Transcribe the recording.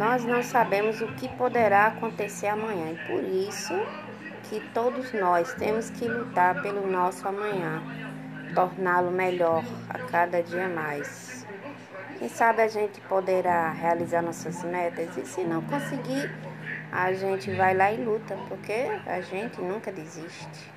Nós não sabemos o que poderá acontecer amanhã e por isso que todos nós temos que lutar pelo nosso amanhã, torná-lo melhor a cada dia mais. Quem sabe a gente poderá realizar nossas metas e se não conseguir, a gente vai lá e luta, porque a gente nunca desiste.